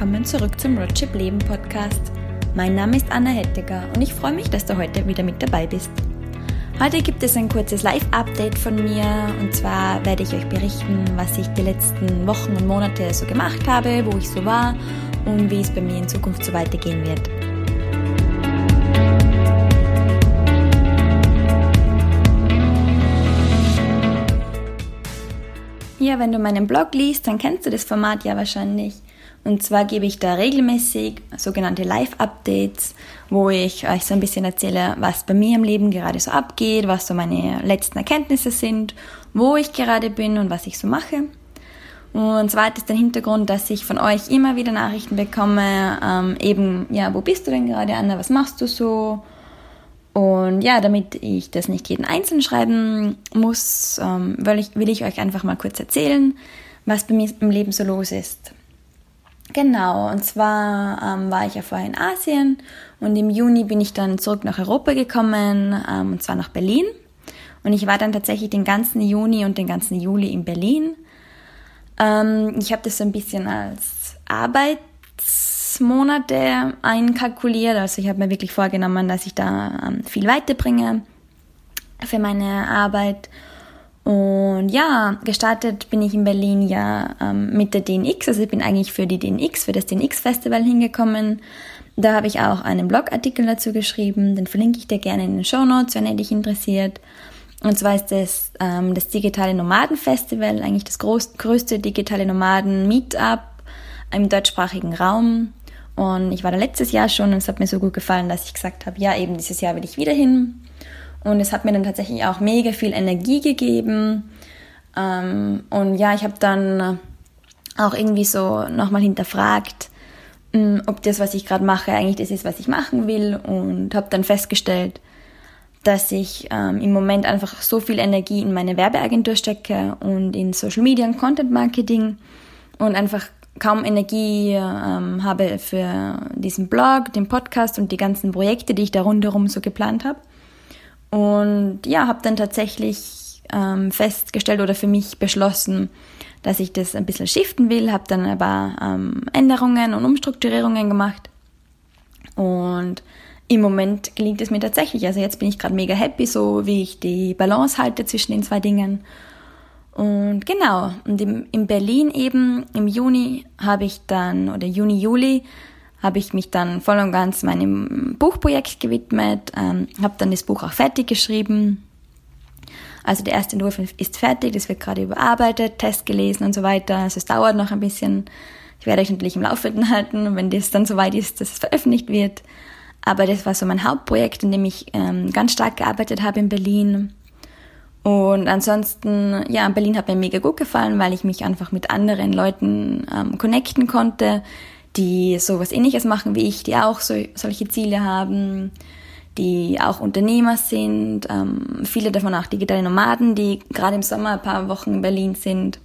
willkommen zurück zum Roadtrip Leben Podcast. Mein Name ist Anna Hettiger und ich freue mich, dass du heute wieder mit dabei bist. Heute gibt es ein kurzes Live-Update von mir und zwar werde ich euch berichten, was ich die letzten Wochen und Monate so gemacht habe, wo ich so war und wie es bei mir in Zukunft so weitergehen wird. Ja, wenn du meinen Blog liest, dann kennst du das Format ja wahrscheinlich. Und zwar gebe ich da regelmäßig sogenannte Live-Updates, wo ich euch so ein bisschen erzähle, was bei mir im Leben gerade so abgeht, was so meine letzten Erkenntnisse sind, wo ich gerade bin und was ich so mache. Und zwar ist der Hintergrund, dass ich von euch immer wieder Nachrichten bekomme, ähm, eben, ja, wo bist du denn gerade, Anna, was machst du so? Und ja, damit ich das nicht jeden einzeln schreiben muss, ähm, will, ich, will ich euch einfach mal kurz erzählen, was bei mir im Leben so los ist. Genau, und zwar ähm, war ich ja vorher in Asien und im Juni bin ich dann zurück nach Europa gekommen, ähm, und zwar nach Berlin. Und ich war dann tatsächlich den ganzen Juni und den ganzen Juli in Berlin. Ähm, ich habe das so ein bisschen als Arbeit Monate einkalkuliert. Also ich habe mir wirklich vorgenommen, dass ich da ähm, viel weiterbringe für meine Arbeit. Und ja, gestartet bin ich in Berlin ja ähm, mit der DNX. Also ich bin eigentlich für die DNX, für das DNX-Festival hingekommen. Da habe ich auch einen Blogartikel dazu geschrieben. Den verlinke ich dir gerne in den Show Notes, wenn er dich interessiert. Und zwar ist das ähm, das digitale Nomaden-Festival, eigentlich das groß, größte digitale Nomaden-Meetup im deutschsprachigen Raum. Und ich war da letztes Jahr schon und es hat mir so gut gefallen, dass ich gesagt habe, ja, eben dieses Jahr will ich wieder hin. Und es hat mir dann tatsächlich auch mega viel Energie gegeben. Ähm, und ja, ich habe dann auch irgendwie so nochmal hinterfragt, hm, ob das, was ich gerade mache, eigentlich das ist, was ich machen will. Und habe dann festgestellt, dass ich ähm, im Moment einfach so viel Energie in meine Werbeagentur stecke und in Social Media und Content Marketing und einfach kaum Energie ähm, habe für diesen Blog, den Podcast und die ganzen Projekte, die ich da rundherum so geplant habe. Und ja, habe dann tatsächlich ähm, festgestellt oder für mich beschlossen, dass ich das ein bisschen shiften will, habe dann aber ähm, Änderungen und Umstrukturierungen gemacht. Und im Moment gelingt es mir tatsächlich. Also jetzt bin ich gerade mega happy, so wie ich die Balance halte zwischen den zwei Dingen. Und genau, und im, in Berlin eben im Juni habe ich dann, oder Juni, Juli, habe ich mich dann voll und ganz meinem Buchprojekt gewidmet, ähm, habe dann das Buch auch fertig geschrieben. Also der erste Entwurf ist fertig, das wird gerade überarbeitet, Test gelesen und so weiter. Also es dauert noch ein bisschen. Ich werde euch natürlich im Laufenden halten, wenn das dann soweit ist, dass es veröffentlicht wird. Aber das war so mein Hauptprojekt, in dem ich ähm, ganz stark gearbeitet habe in Berlin. Und ansonsten, ja, Berlin hat mir mega gut gefallen, weil ich mich einfach mit anderen Leuten ähm, connecten konnte, die sowas ähnliches machen wie ich, die auch so, solche Ziele haben, die auch Unternehmer sind, ähm, viele davon auch digitale Nomaden, die gerade im Sommer ein paar Wochen in Berlin sind.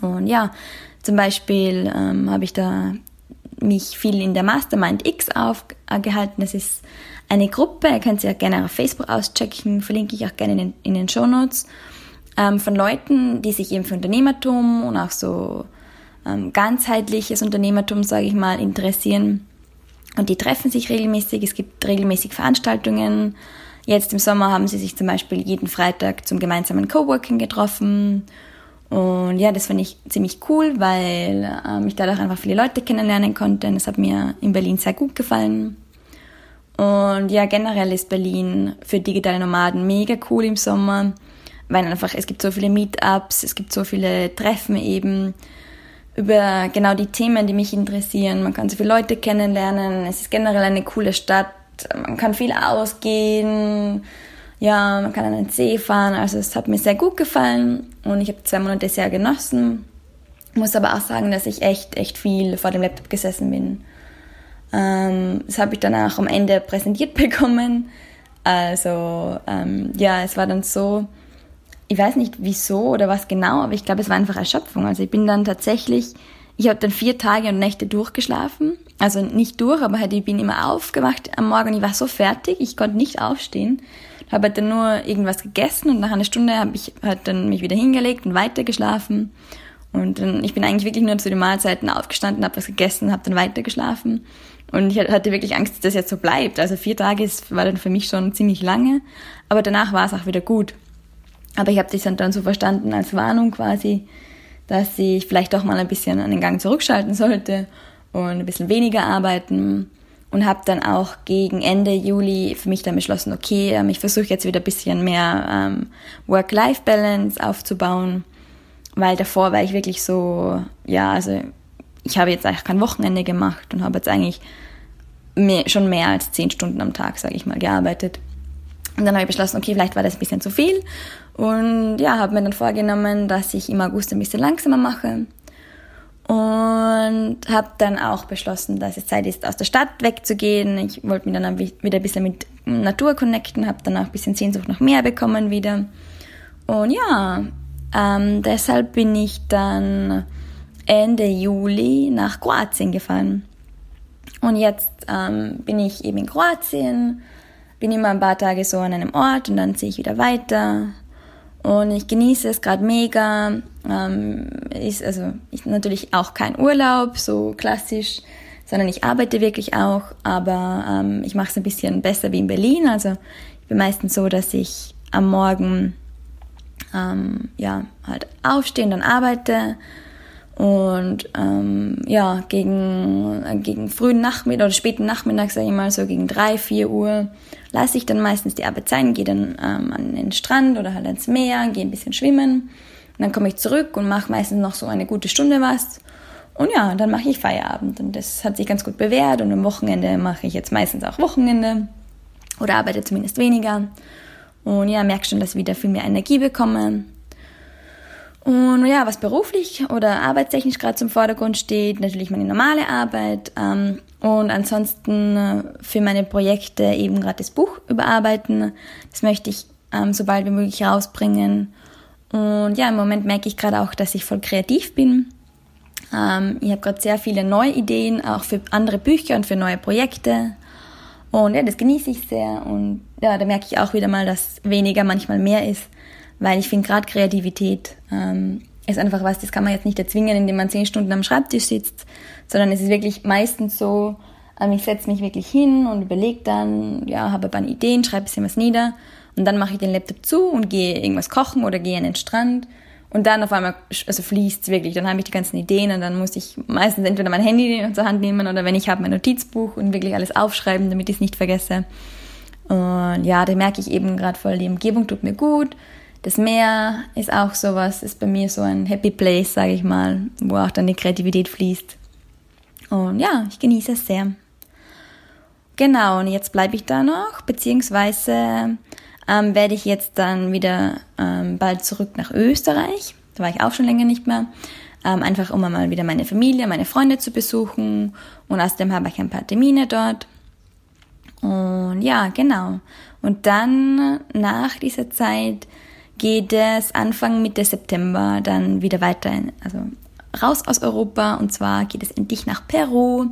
Und ja, zum Beispiel ähm, habe ich da mich viel in der Mastermind X aufgehalten. Das ist eine Gruppe, ihr könnt sie auch gerne auf Facebook auschecken, verlinke ich auch gerne in den, in den Show Notes, ähm, von Leuten, die sich eben für Unternehmertum und auch so ähm, ganzheitliches Unternehmertum, sage ich mal, interessieren. Und die treffen sich regelmäßig, es gibt regelmäßig Veranstaltungen. Jetzt im Sommer haben sie sich zum Beispiel jeden Freitag zum gemeinsamen Coworking getroffen. Und ja, das fand ich ziemlich cool, weil ähm, ich dadurch einfach viele Leute kennenlernen konnte. Und das hat mir in Berlin sehr gut gefallen. Und ja, generell ist Berlin für digitale Nomaden mega cool im Sommer, weil einfach es gibt so viele Meetups, es gibt so viele Treffen eben über genau die Themen, die mich interessieren. Man kann so viele Leute kennenlernen. Es ist generell eine coole Stadt. Man kann viel ausgehen. Ja, man kann an den See fahren. Also es hat mir sehr gut gefallen und ich habe zwei Monate sehr genossen. Muss aber auch sagen, dass ich echt, echt viel vor dem Laptop gesessen bin. Ähm, das habe ich dann auch am Ende präsentiert bekommen. Also ähm, ja, es war dann so, ich weiß nicht wieso oder was genau, aber ich glaube, es war einfach Erschöpfung. Also ich bin dann tatsächlich, ich habe dann vier Tage und Nächte durchgeschlafen. Also nicht durch, aber halt, ich bin immer aufgewacht am Morgen. Ich war so fertig, ich konnte nicht aufstehen. Habe halt dann nur irgendwas gegessen und nach einer Stunde habe ich halt dann mich wieder hingelegt und weiter geschlafen. Und dann, ich bin eigentlich wirklich nur zu den Mahlzeiten aufgestanden, habe was gegessen, habe dann weitergeschlafen. Und ich hatte wirklich Angst, dass das jetzt so bleibt. Also vier Tage war dann für mich schon ziemlich lange. Aber danach war es auch wieder gut. Aber ich habe das dann so verstanden als Warnung quasi, dass ich vielleicht doch mal ein bisschen an den Gang zurückschalten sollte und ein bisschen weniger arbeiten. Und habe dann auch gegen Ende Juli für mich dann beschlossen, okay, ähm, ich versuche jetzt wieder ein bisschen mehr ähm, Work-Life-Balance aufzubauen. Weil davor war ich wirklich so, ja, also ich habe jetzt eigentlich kein Wochenende gemacht und habe jetzt eigentlich mehr, schon mehr als zehn Stunden am Tag, sage ich mal, gearbeitet. Und dann habe ich beschlossen, okay, vielleicht war das ein bisschen zu viel. Und ja, habe mir dann vorgenommen, dass ich im August ein bisschen langsamer mache. Und habe dann auch beschlossen, dass es Zeit ist, aus der Stadt wegzugehen. Ich wollte mich dann wieder ein bisschen mit Natur connecten, habe dann auch ein bisschen Sehnsucht nach Meer bekommen wieder. Und ja, ähm, deshalb bin ich dann Ende Juli nach Kroatien gefahren. Und jetzt ähm, bin ich eben in Kroatien, bin immer ein paar Tage so an einem Ort und dann ziehe ich wieder weiter. Und ich genieße es gerade mega. Ähm, ist also ist natürlich auch kein Urlaub, so klassisch, sondern ich arbeite wirklich auch, aber ähm, ich mache es ein bisschen besser wie in Berlin. Also ich bin meistens so, dass ich am Morgen ähm, ja halt aufstehe und dann arbeite und ähm, ja, gegen, gegen frühen Nachmittag oder späten Nachmittag, sage ich mal, so gegen drei, vier Uhr, lasse ich dann meistens die Arbeit sein, gehe dann ähm, an den Strand oder halt ans Meer, gehe ein bisschen schwimmen. Und dann komme ich zurück und mache meistens noch so eine gute Stunde was. Und ja, dann mache ich Feierabend. Und das hat sich ganz gut bewährt. Und am Wochenende mache ich jetzt meistens auch Wochenende oder arbeite zumindest weniger. Und ja, merke schon, dass ich wieder viel mehr Energie bekomme. Und ja, was beruflich oder arbeitstechnisch gerade zum Vordergrund steht, natürlich meine normale Arbeit ähm, und ansonsten äh, für meine Projekte eben gerade das Buch überarbeiten. Das möchte ich ähm, so bald wie möglich rausbringen. Und ja, im Moment merke ich gerade auch, dass ich voll kreativ bin. Ähm, ich habe gerade sehr viele neue Ideen, auch für andere Bücher und für neue Projekte. Und ja, das genieße ich sehr. Und ja, da merke ich auch wieder mal, dass weniger manchmal mehr ist weil ich finde gerade Kreativität ähm, ist einfach was, das kann man jetzt nicht erzwingen, indem man zehn Stunden am Schreibtisch sitzt, sondern es ist wirklich meistens so, ähm, ich setze mich wirklich hin und überlege dann, ja, habe ein paar Ideen, schreibe ein bisschen was nieder und dann mache ich den Laptop zu und gehe irgendwas kochen oder gehe an den Strand und dann auf einmal also fließt es wirklich, dann habe ich die ganzen Ideen und dann muss ich meistens entweder mein Handy zur Hand nehmen oder wenn ich habe mein Notizbuch und wirklich alles aufschreiben, damit ich es nicht vergesse. Und ja, da merke ich eben gerade voll, die Umgebung tut mir gut, das Meer ist auch sowas, ist bei mir so ein Happy Place, sage ich mal, wo auch dann die Kreativität fließt. Und ja, ich genieße es sehr. Genau, und jetzt bleibe ich da noch, beziehungsweise ähm, werde ich jetzt dann wieder ähm, bald zurück nach Österreich. Da war ich auch schon länger nicht mehr. Ähm, einfach um mal wieder meine Familie, meine Freunde zu besuchen. Und außerdem habe ich ein paar Termine dort. Und ja, genau. Und dann nach dieser Zeit geht es Anfang Mitte September dann wieder weiter, in, also raus aus Europa und zwar geht es endlich nach Peru.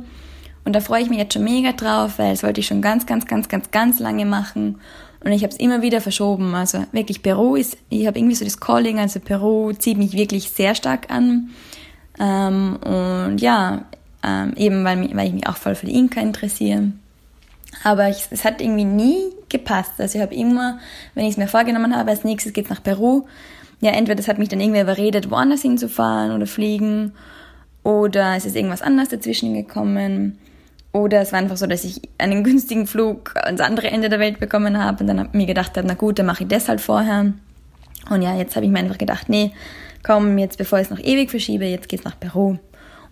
Und da freue ich mich jetzt schon mega drauf, weil das wollte ich schon ganz, ganz, ganz, ganz, ganz lange machen. Und ich habe es immer wieder verschoben. Also wirklich, Peru ist, ich habe irgendwie so das Calling, also Peru zieht mich wirklich sehr stark an. Ähm, und ja, ähm, eben weil, weil ich mich auch voll für die Inka interessiere. Aber ich, es hat irgendwie nie gepasst. Also ich habe immer, wenn ich es mir vorgenommen habe, als nächstes geht's nach Peru, ja, entweder das hat mich dann irgendwie überredet, woanders hinzufahren oder fliegen, oder es ist irgendwas anderes dazwischen gekommen, oder es war einfach so, dass ich einen günstigen Flug ans andere Ende der Welt bekommen habe und dann habe mir gedacht, na gut, dann mache ich das halt vorher. Und ja, jetzt habe ich mir einfach gedacht, nee, komm, jetzt bevor ich es noch ewig verschiebe, jetzt geht's nach Peru.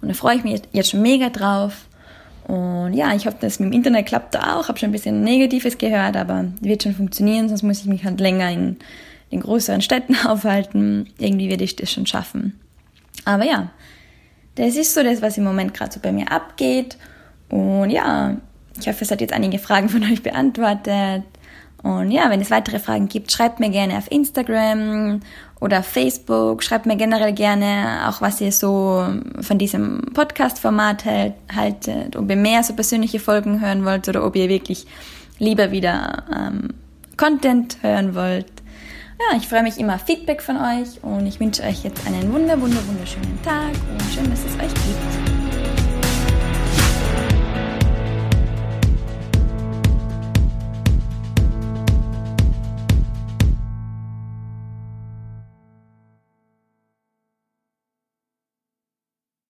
Und da freue ich mich jetzt schon mega drauf. Und ja, ich hoffe, dass mit dem Internet klappt auch. Habe schon ein bisschen Negatives gehört, aber wird schon funktionieren, sonst muss ich mich halt länger in den größeren Städten aufhalten. Irgendwie werde ich das schon schaffen. Aber ja, das ist so das, was im Moment gerade so bei mir abgeht. Und ja, ich hoffe, es hat jetzt einige Fragen von euch beantwortet. Und ja, wenn es weitere Fragen gibt, schreibt mir gerne auf Instagram oder Facebook. Schreibt mir generell gerne auch, was ihr so von diesem Podcast-Format haltet, ob ihr mehr so persönliche Folgen hören wollt oder ob ihr wirklich lieber wieder ähm, Content hören wollt. ja, ich freue mich immer Feedback von euch und ich wünsche euch jetzt einen wunder, wunder, wunderschönen Tag und schön, dass es euch gibt.